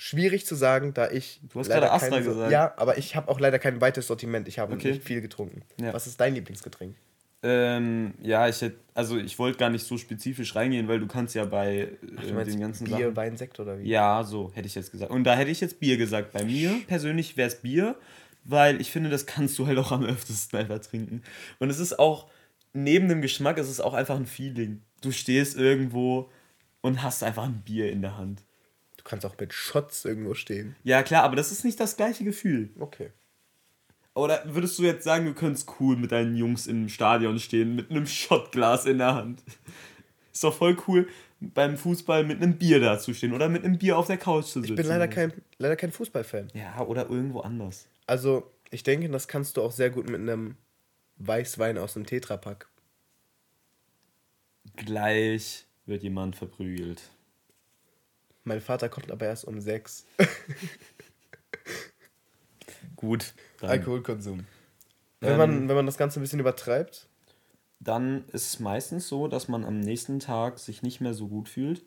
schwierig zu sagen, da ich. Du hast leider gerade Astra kein- gesagt. Ja, aber ich habe auch leider kein weites Sortiment. Ich habe Okay. nicht viel getrunken. Ja. Was ist dein Lieblingsgetränk? Ähm, ja, ich hätte, also ich wollte gar nicht so spezifisch reingehen, weil du kannst ja bei äh, Du meinst den ganzen Bier, Sachen. Wein, Sekt oder wie? Ja, so hätte ich jetzt gesagt. Und da hätte ich jetzt Bier gesagt. Bei mir persönlich wäre es Bier, weil ich finde, das kannst du halt auch am öftesten einfach trinken. Und es ist auch, neben dem Geschmack, es ist auch einfach ein Feeling. Du stehst irgendwo und hast einfach ein Bier in der Hand. Du kannst auch mit Shots irgendwo stehen. Ja, klar, aber das ist nicht das gleiche Gefühl. Okay. Oder würdest du jetzt sagen, du könntest cool mit deinen Jungs im Stadion stehen, mit einem Shotglas in der Hand? Ist doch voll cool, beim Fußball mit einem Bier da zu stehen oder mit einem Bier auf der Couch zu sitzen. Ich bin leider kein, leider kein Fußballfan. Ja, oder irgendwo anders. Also, ich denke, das kannst du auch sehr gut mit einem Weißwein aus dem Tetrapack. Gleich wird jemand verprügelt. Mein Vater kommt aber erst um sechs. *laughs* Gut. Dann, Alkoholkonsum. Wenn, Ähm, man, wenn man das Ganze ein bisschen übertreibt, dann ist es meistens so, dass man am nächsten Tag sich nicht mehr so gut fühlt.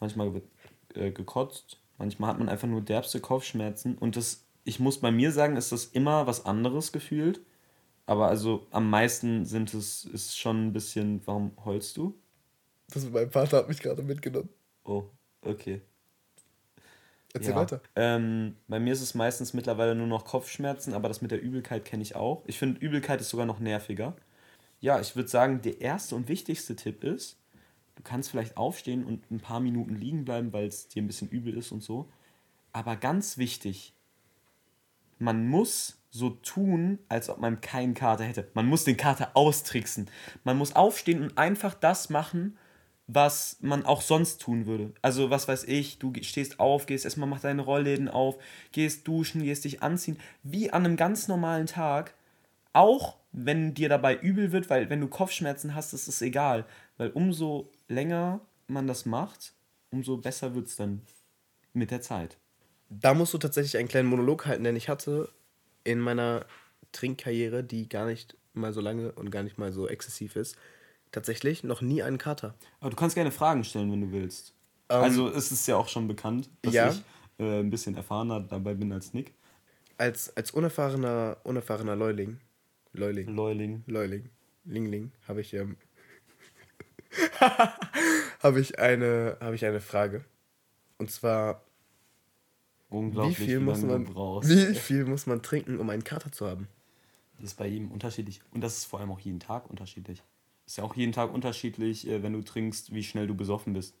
Manchmal wird äh, gekotzt, manchmal hat man einfach nur derbste Kopfschmerzen. Und das, ich muss bei mir sagen, ist das immer was anderes gefühlt. Aber also am meisten sind es ist schon ein bisschen, warum heulst du? das mein Vater hat mich gerade mitgenommen. Oh, okay. Erzähl Ja. weiter. Ähm, bei mir ist es meistens mittlerweile nur noch Kopfschmerzen, aber das mit der Übelkeit kenne ich auch. Ich finde, Übelkeit ist sogar noch nerviger. Ja, ich würde sagen, der erste und wichtigste Tipp ist, du kannst vielleicht aufstehen und ein paar Minuten liegen bleiben, weil es dir ein bisschen übel ist und so. Aber ganz wichtig, man muss so tun, als ob man keinen Kater hätte. Man muss den Kater austricksen. Man muss aufstehen und einfach das machen, was man auch sonst tun würde. Also, was weiß ich, du stehst auf, gehst erstmal, mach deine Rollläden auf, gehst duschen, gehst dich anziehen, wie an einem ganz normalen Tag. Auch wenn dir dabei übel wird, weil wenn du Kopfschmerzen hast, ist es egal. Weil umso länger man das macht, umso besser wird es dann mit der Zeit. Da musst du tatsächlich einen kleinen Monolog halten, denn ich hatte in meiner Trinkkarriere, die gar nicht mal so lange und gar nicht mal so exzessiv ist, tatsächlich noch nie einen Kater. Aber du kannst gerne Fragen stellen, wenn du willst. Ähm, also es ist ja auch schon bekannt, dass ja. ich äh, ein bisschen erfahrener dabei bin als Nick. Als, als unerfahrener, unerfahrener Leuling, Leuling, Leuling. Leuling, Lingling, habe ich, ähm, *laughs* habe ich, eine, habe ich eine Frage. Und zwar, wie viel, muss man, wie viel muss man trinken, um einen Kater zu haben? Das ist bei jedem unterschiedlich. Und das ist vor allem auch jeden Tag unterschiedlich. Ist ja auch jeden Tag unterschiedlich, äh, wenn du trinkst, wie schnell du besoffen bist.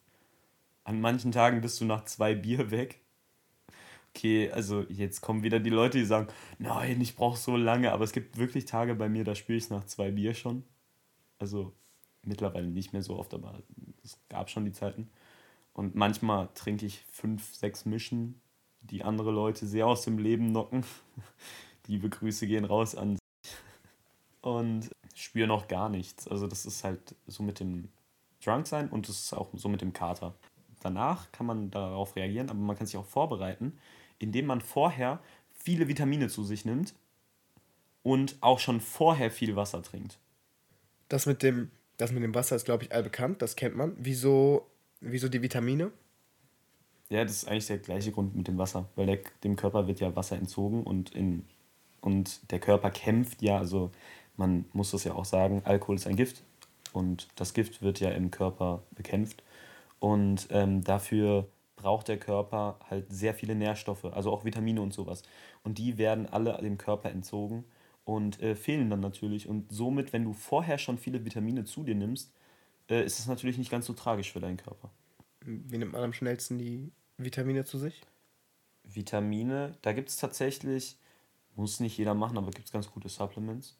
An manchen Tagen bist du nach zwei Bier weg. Okay, also jetzt kommen wieder die Leute, die sagen, nein, ich brauche so lange, aber es gibt wirklich Tage bei mir, da spüre ich es nach zwei Bier schon. Also mittlerweile nicht mehr so oft, aber es gab schon die Zeiten. Und manchmal trinke ich fünf, sechs Mischen, die andere Leute sehr aus dem Leben knocken. *laughs* Liebe Grüße gehen raus an und spüre noch gar nichts. Also das ist halt so mit dem Drunk sein und das ist auch so mit dem Kater. Danach kann man darauf reagieren, aber man kann sich auch vorbereiten, indem man vorher viele Vitamine zu sich nimmt und auch schon vorher viel Wasser trinkt. Das mit dem, das mit dem Wasser ist, glaube ich, allbekannt, das kennt man. Wieso, wieso die Vitamine? Ja, das ist eigentlich der gleiche Grund mit dem Wasser, weil der, dem Körper wird ja Wasser entzogen und, in, und der Körper kämpft ja, also man muss das ja auch sagen, Alkohol ist ein Gift und das Gift wird ja im Körper bekämpft und ähm, dafür braucht der Körper halt sehr viele Nährstoffe, also auch Vitamine und sowas. Und die werden alle dem Körper entzogen und äh, fehlen dann natürlich. Und somit, wenn du vorher schon viele Vitamine zu dir nimmst, äh, ist es natürlich nicht ganz so tragisch für deinen Körper. Wie nimmt man am schnellsten die Vitamine zu sich? Vitamine, da gibt es tatsächlich, muss nicht jeder machen, aber gibt es ganz gute Supplements.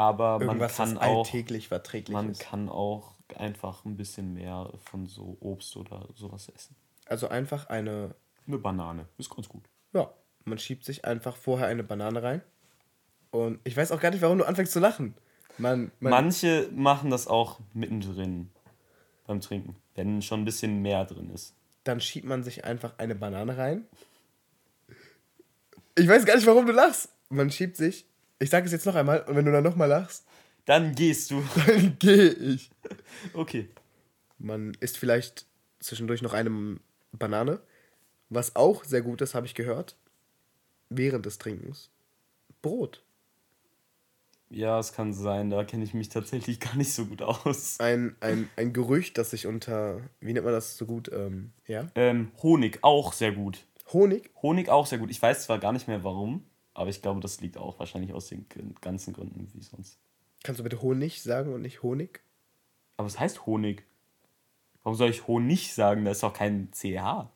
Aber Irgendwas, man kann auch alltäglich verträglich man ist. kann auch einfach ein bisschen mehr von so Obst oder sowas essen. Also einfach eine eine Banane, ist ganz gut. Ja, man schiebt sich einfach vorher eine Banane rein. Und ich weiß auch gar nicht, warum du anfängst zu lachen. Man, man Manche machen das auch mittendrin beim Trinken, wenn schon ein bisschen mehr drin ist. Dann schiebt man sich einfach eine Banane rein. Ich weiß gar nicht, warum du lachst. Man schiebt sich ich sage es jetzt noch einmal und wenn du dann nochmal lachst. Dann gehst du. *laughs* Dann gehe ich. Okay. Man isst vielleicht zwischendurch noch eine Banane. Was auch sehr gut ist, habe ich gehört. Während des Trinkens. Brot. Ja, es kann sein, da kenne ich mich tatsächlich *laughs* gar nicht so gut aus. Ein, ein, ein Gerücht, das sich unter, wie nennt man das so gut, ähm, ja? Ähm, Honig auch sehr gut. Honig? Honig auch sehr gut. Ich weiß zwar gar nicht mehr warum. Aber ich glaube, das liegt auch wahrscheinlich aus den ganzen Gründen wie sonst. Kannst du bitte Honig sagen und nicht Honig? Aber was heißt Honig? Warum soll ich Honig sagen? Da ist doch kein CH.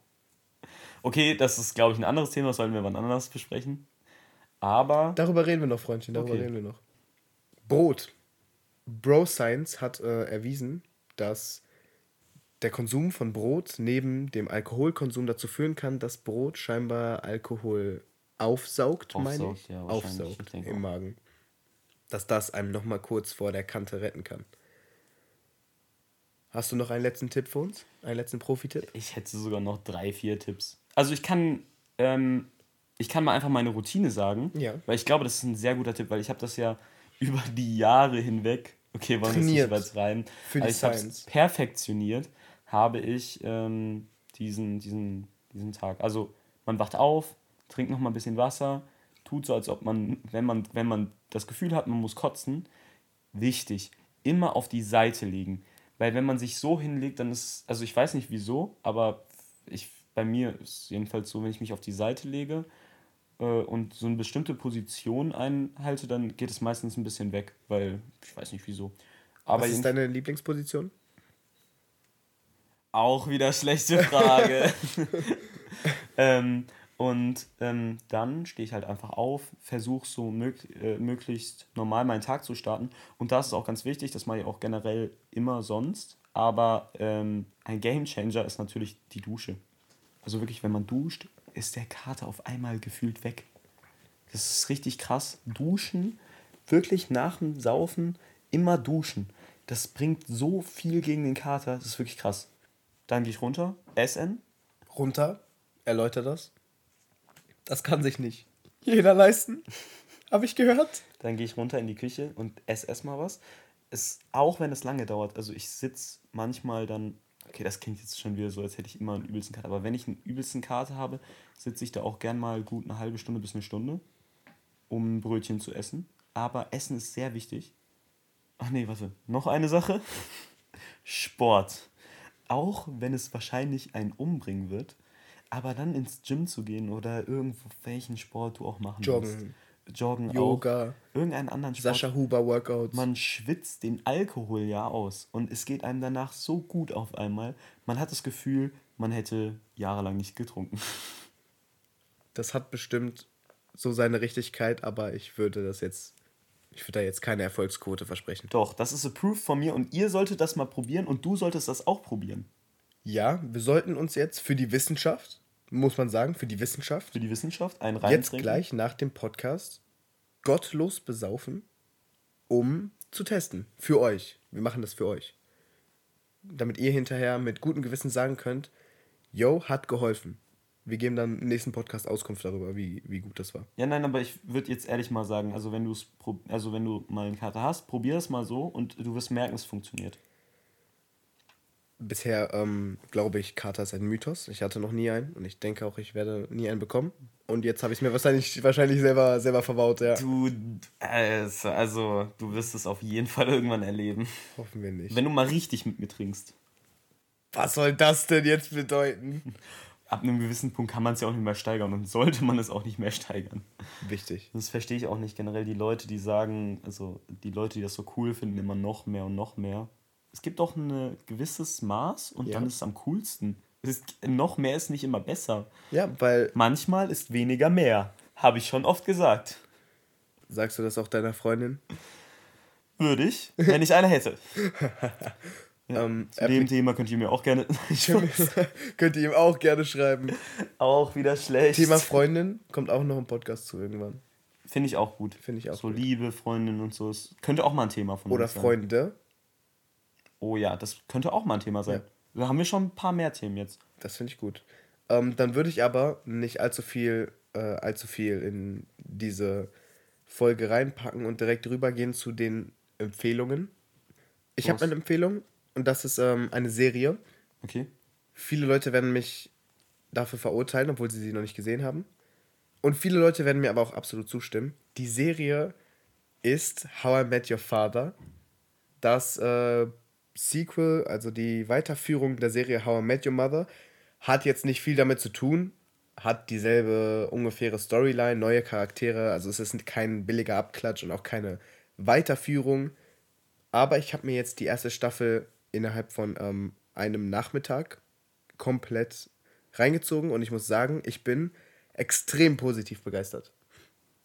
Okay, das ist, glaube ich, ein anderes Thema, das sollten wir wann anders besprechen. Aber. Darüber reden wir noch, Freundchen, darüber okay. reden wir noch. Brot. Bro Science hat äh, erwiesen, dass der Konsum von Brot neben dem Alkoholkonsum dazu führen kann, dass Brot scheinbar Alkohol aufsaugt, aufsaugt meine ich. Ja, aufsaugt im Magen. Dass das einem nochmal kurz vor der Kante retten kann. Hast du noch einen letzten Tipp für uns? Einen letzten Profi-Tipp? Ich hätte sogar noch drei, vier Tipps. Also ich kann, ähm, ich kann mal einfach meine Routine sagen. Ja. Weil ich glaube, das ist ein sehr guter Tipp, weil ich habe das ja über die Jahre hinweg, okay, wollen wir nicht rein, für die ich habe perfektioniert, habe ich ähm, diesen, diesen, diesen Tag. Also man wacht auf, trinkt noch mal ein bisschen Wasser, tut so, als ob man, wenn man, wenn man das Gefühl hat, man muss kotzen, wichtig, immer auf die Seite legen. Weil wenn man sich so hinlegt, dann ist, also ich weiß nicht wieso, aber ich, bei mir ist es jedenfalls so, wenn ich mich auf die Seite lege äh, und so eine bestimmte Position einhalte, dann geht es meistens ein bisschen weg, weil ich weiß nicht wieso. Aber Was ist deine Lieblingsposition? Auch wieder schlechte Frage. *laughs* *laughs* ähm, und ähm, dann stehe ich halt einfach auf, versuche so mög äh, möglichst normal meinen Tag zu starten. Und das ist auch ganz wichtig, das mache ich auch generell immer sonst. Aber ähm, ein Game Changer ist natürlich die Dusche. Also wirklich, wenn man duscht, ist der Kater auf einmal gefühlt weg. Das ist richtig krass. Duschen, wirklich nach dem Saufen immer duschen. Das bringt so viel gegen den Kater. Das ist wirklich krass. Dann gehe ich runter, essen. Runter? Erläuter das. Das kann sich nicht jeder leisten. Habe ich gehört. Dann gehe ich runter in die Küche und esse erstmal was. Es, auch wenn es lange dauert, also ich sitze manchmal dann, okay, das klingt jetzt schon wieder so, als hätte ich immer einen übelsten Kater, aber wenn ich einen übelsten Kater habe, sitze ich da auch gern mal gut eine halbe Stunde bis eine Stunde, um ein Brötchen zu essen. Aber Essen ist sehr wichtig. Ach nee, warte, noch eine Sache. *laughs* Sport. Auch wenn es wahrscheinlich einen umbringen wird, aber dann ins Gym zu gehen oder irgendwo welchen Sport du auch machen Joggen. Willst. Joggen Yoga. Auch. Irgendeinen anderen Sport. Sascha Huber Workouts. Man schwitzt den Alkohol ja aus. Und es geht einem danach so gut auf einmal. Man hat das Gefühl, man hätte jahrelang nicht getrunken. *laughs* das hat bestimmt so seine Richtigkeit, aber ich würde das jetzt, ich würde da jetzt keine Erfolgsquote versprechen. Doch, das ist approved von mir und ihr solltet das mal probieren und du solltest das auch probieren. Ja, wir sollten uns jetzt für die Wissenschaft, muss man sagen, für die Wissenschaft, Für die Wissenschaft einen jetzt reintrinken. gleich nach dem Podcast gottlos besaufen, um zu testen. Für euch. Wir machen das für euch. Damit ihr hinterher mit gutem Gewissen sagen könnt, yo, hat geholfen. Wir geben dann im nächsten Podcast Auskunft darüber, wie, wie gut das war. Ja, nein, aber ich würde jetzt ehrlich mal sagen, also wenn du es also wenn du mal einen Kater hast, probier es mal so und du wirst merken, es funktioniert. Bisher ähm, glaube ich, Kater ist ein Mythos. Ich hatte noch nie einen und ich denke auch, ich werde nie einen bekommen. Und jetzt habe ich es mir wahrscheinlich, wahrscheinlich selber, selber verbaut, ja. Du, also, also, du wirst es auf jeden Fall irgendwann erleben. Hoffen wir nicht. Wenn du mal richtig mit mir trinkst. Was soll das denn jetzt bedeuten? *laughs* Ab einem gewissen Punkt kann man es ja auch nicht mehr steigern und sollte man es auch nicht mehr steigern. Wichtig. Das verstehe ich auch nicht generell die Leute, die sagen, also die Leute, die das so cool finden, immer noch mehr und noch mehr. Es gibt doch ein gewisses Maß und Ja. dann ist es am coolsten. Es ist, noch mehr ist nicht immer besser. Ja, weil, Manchmal ist weniger mehr. Habe ich schon oft gesagt. sagst du das auch deiner Freundin? Würde ich, wenn ich eine hätte. *laughs* Ähm, Zu dem Thema könnt ihr mir auch gerne. *laughs* *laughs* Könnt ihr ihm auch gerne schreiben. auch wieder schlecht. Thema Freundin kommt auch noch im Podcast zu irgendwann. Finde ich auch gut. Finde ich auch So gut. Liebe, Freundin und so. Es könnte auch mal ein Thema von Oder uns sein. Freunde. Oh ja, das könnte auch mal ein Thema sein. Da haben wir schon ein paar mehr Themen jetzt. Das finde ich gut. Ähm, dann würde ich aber nicht allzu viel, äh, allzu viel in diese Folge reinpacken und direkt rübergehen zu den Empfehlungen. Ich habe eine Empfehlung und das ist ähm, eine Serie. Okay. Viele Leute werden mich dafür verurteilen, obwohl sie sie noch nicht gesehen haben. Und viele Leute werden mir aber auch absolut zustimmen. Die Serie ist How I Met Your Father. Das äh, Sequel, also die Weiterführung der Serie How I Met Your Mother, hat jetzt nicht viel damit zu tun. Hat dieselbe ungefähre Storyline, neue Charaktere. Also es ist kein billiger Abklatsch und auch keine Weiterführung. Aber ich habe mir jetzt die erste Staffel innerhalb von ähm, einem Nachmittag komplett reingezogen und ich muss sagen, ich bin extrem positiv begeistert.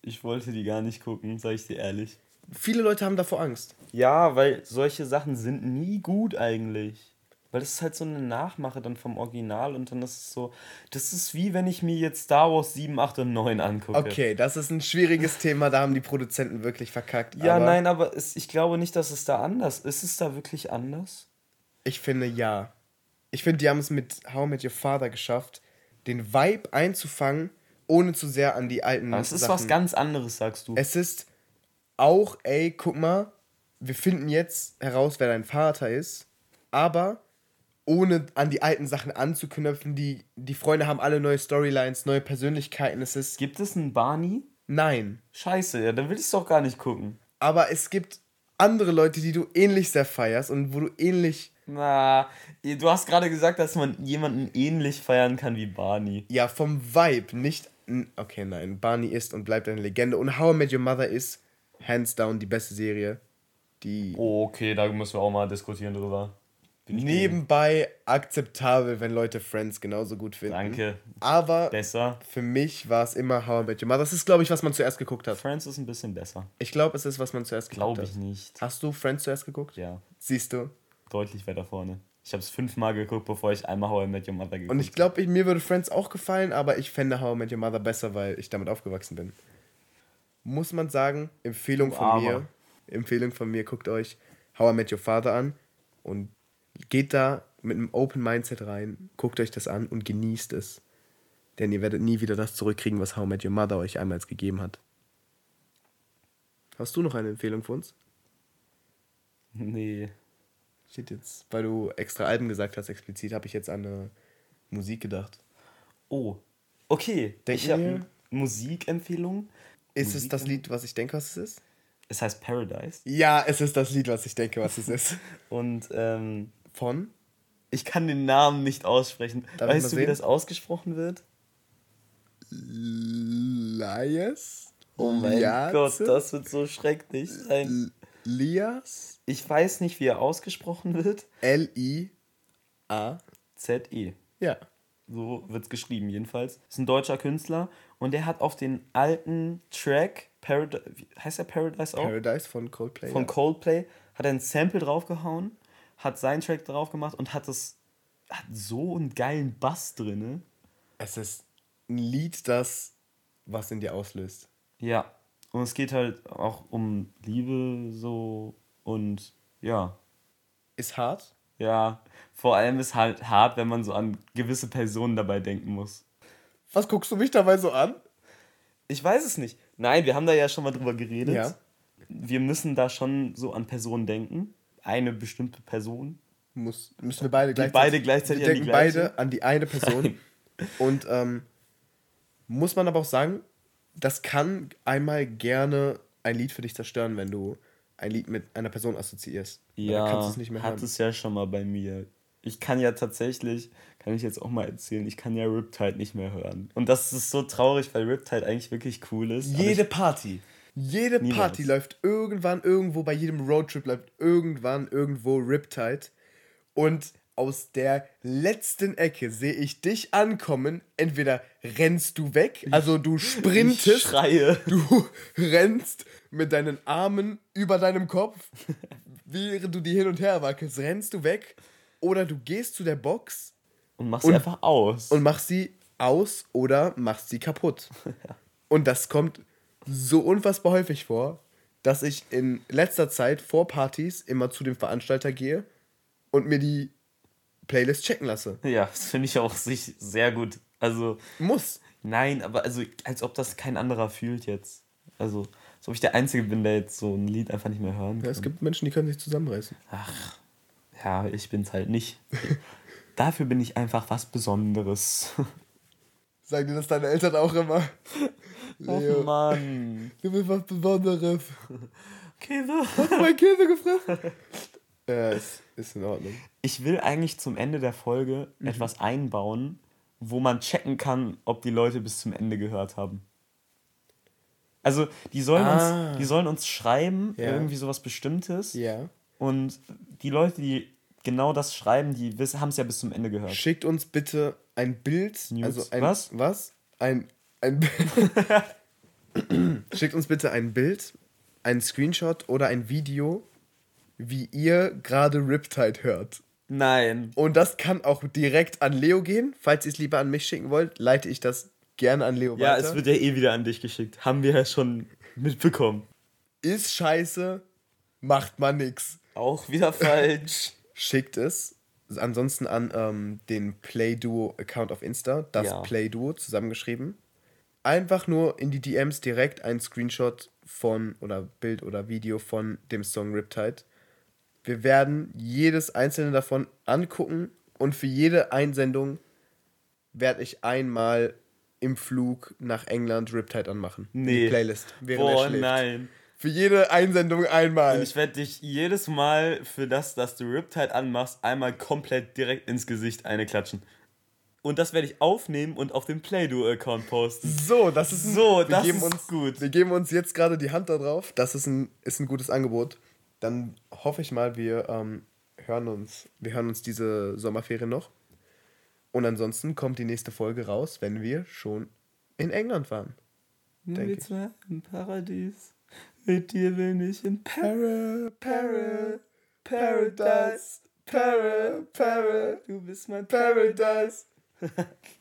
Ich wollte die gar nicht gucken, sage ich dir ehrlich. Viele Leute haben davor Angst. Ja, weil solche Sachen sind nie gut eigentlich. Weil das ist halt so eine Nachmache dann vom Original und dann ist es so. Das ist wie wenn ich mir jetzt Star Wars 7, 8 und 9 angucke. Okay, das ist ein schwieriges *laughs* Thema, da haben die Produzenten wirklich verkackt. Ja, aber nein, aber es, ich glaube nicht, dass es da anders ist. Ist es da wirklich anders? Ich finde ja. Ich finde, die haben es mit How Met Your Father geschafft, den Vibe einzufangen, ohne zu sehr an die alten Es ist Sachen. was ganz anderes, sagst du. Es ist auch, ey, guck mal, wir finden jetzt heraus, wer dein Vater ist, aber ohne an die alten Sachen anzuknüpfen, die, die Freunde haben alle neue Storylines, neue Persönlichkeiten. Es ist. Gibt es einen Barney? Nein. Scheiße, ja, dann will ich es doch gar nicht gucken. Aber es gibt andere Leute, die du ähnlich sehr feierst und wo du ähnlich. Na, du hast gerade gesagt, dass man jemanden ähnlich feiern kann wie Barney. Ja, vom Vibe, nicht. Okay, nein. Barney ist und bleibt eine Legende. Und How I Met Your Mother ist hands down die beste Serie. Die Oh, okay, da müssen wir auch mal diskutieren drüber. Bin nebenbei akzeptabel, wenn Leute Friends genauso gut finden. Danke. Aber Besser. für mich war es immer How I Met Your Mother. Das ist, glaube ich, was man zuerst geguckt hat. Friends ist ein bisschen besser. Ich glaube, es ist, was man zuerst geguckt Glaube hat. ich nicht. Hast du Friends zuerst geguckt? Ja, Siehst du? deutlich weiter vorne. Ich habe es fünfmal geguckt, bevor ich einmal How I Met Your Mother geguckt Und ich glaube, mir würde Friends auch gefallen, aber ich fände How I Met Your Mother besser, weil ich damit aufgewachsen bin. Muss man sagen, Empfehlung von Armer. mir. Empfehlung von mir, guckt euch How I Met Your Father an und geht da mit einem Open Mindset rein, guckt euch das an und genießt es. Denn ihr werdet nie wieder das zurückkriegen, was How I Met Your Mother euch einmal gegeben hat. Hast du noch eine Empfehlung für uns? Nee. Steht jetzt, weil du extra Alben gesagt hast, explizit, habe ich jetzt an eine Musik gedacht. Oh. Okay. Denken ich habe wir- eine Musikempfehlung. Ist es das Lied, was ich denke, was es ist? Es heißt Paradise. Ja, es ist das Lied, was ich denke, was es *laughs* ist. Und ähm, Von? ich kann den Namen nicht aussprechen. Darf weißt du, wie sehen? das ausgesprochen wird? Lias? Oh mein Liaze? Gott, das wird so schrecklich sein. Lias? Ich weiß nicht, wie er ausgesprochen wird. L-I-A? Z-E. Ja. So wird es geschrieben, jedenfalls. Ist ein deutscher Künstler Und der hat auf den alten Track, Paradise, heißt der Paradise auch? Paradise von Coldplay. Von ja. Coldplay, hat er ein Sample draufgehauen, hat seinen Track drauf gemacht und hat es hat so einen geilen Bass drin. Es ist ein Lied, das was in dir auslöst. Ja. Und es geht halt auch um Liebe so und ja. Ist hart. Ja, vor allem ist halt hart, wenn man so an gewisse Personen dabei denken muss. Was guckst du mich dabei so an? Ich weiß es nicht. Nein, wir haben da ja schon mal drüber geredet. Ja. Wir müssen da schon so an Personen denken. Eine bestimmte Person. Muss, müssen wir beide gleichzeitig. beide gleichzeitig wir an die denken gleiche? beide an die eine Person. Und ähm, muss man aber auch sagen, das kann einmal gerne ein Lied für dich zerstören, wenn du ein Lied mit einer Person assoziierst. Weil dann Ja, kannst es nicht mehr hat hören. es ja schon mal bei mir. Ich kann ja tatsächlich, kann ich jetzt auch mal erzählen, ich kann ja Riptide nicht mehr hören. Und das ist so traurig, weil Riptide eigentlich wirklich cool ist. Jede ich, Party. Jede Niemals. Party läuft irgendwann irgendwo, bei jedem Roadtrip läuft irgendwann irgendwo Riptide. Und aus der letzten Ecke sehe ich dich ankommen. Entweder rennst du weg, also du *laughs* ich sprintest, schreie. du *laughs* rennst mit deinen Armen über deinem Kopf, *laughs* während du die hin und her wackelst, rennst du weg. Oder du gehst zu der Box Und machst Und- sie einfach aus. und machst sie aus oder machst sie kaputt. *laughs* Und das kommt so unfassbar häufig vor, dass ich in letzter Zeit vor Partys immer zu dem Veranstalter gehe und mir die Playlist checken lasse. ja, das finde ich auch sich sehr gut. Also, Muss. nein, aber also, als ob das kein anderer fühlt jetzt. Also, als ob ich der Einzige bin, der jetzt so ein Lied einfach nicht mehr hören Ja, kann. es gibt Menschen, die können sich zusammenreißen. Ach, ja, ich bin's halt nicht. Dafür bin ich einfach was Besonderes. Sagen dir das deine Eltern auch immer? Oh Leo, Mann. du bist was Besonderes. Käse. Hast du mein Käse gefressen? Ja, ist, ist in Ordnung. Ich will eigentlich zum Ende der Folge Mhm. etwas einbauen, wo man checken kann, ob die Leute bis zum Ende gehört haben. Also, die sollen, Ah. uns, die sollen uns schreiben, Ja. irgendwie sowas Bestimmtes. Ja. Und die Leute, die genau das schreiben, die haben es ja bis zum Ende gehört. Schickt uns bitte ein Bild. Nudes. Also ein, Was? Was? Ein, ein *laughs* Schickt uns bitte ein Bild, ein Screenshot oder ein Video, wie ihr gerade Riptide hört. Nein. Und das kann auch direkt an Leo gehen. Falls ihr es lieber an mich schicken wollt, leite ich das gerne an Leo Ja, weiter. es wird ja eh wieder an dich geschickt. Haben wir ja schon mitbekommen. Ist scheiße, macht man nix. Auch wieder falsch. *laughs* Schickt es. Ansonsten an ähm, den Playduo-Account auf Insta, das Ja. Playduo zusammengeschrieben. Einfach nur in die DMs direkt ein Screenshot von oder Bild oder Video von dem Song Riptide. Wir werden jedes einzelne davon angucken und für jede Einsendung werde ich einmal im Flug nach England Riptide anmachen. In Die Nee. Playlist. während Boah, nein. Für jede Einsendung einmal. Und ich werde dich jedes Mal für das, dass du Riptide anmachst, einmal komplett direkt ins Gesicht eine klatschen. Und das werde ich aufnehmen und auf dem Playdo-Account posten. So, das ist ein, So, wir das geben ist uns, gut. Wir geben uns jetzt gerade die Hand da drauf. Das ist ein, ist ein gutes Angebot. Dann hoffe ich mal, wir ähm, hören uns, wir hören uns diese Sommerferien noch. Und ansonsten kommt die nächste Folge raus, wenn wir schon in England waren. Denke ich. zwar im Paradies, mit dir will ich in Para, para, paradise, para, para, Du bist mein paradise. *laughs*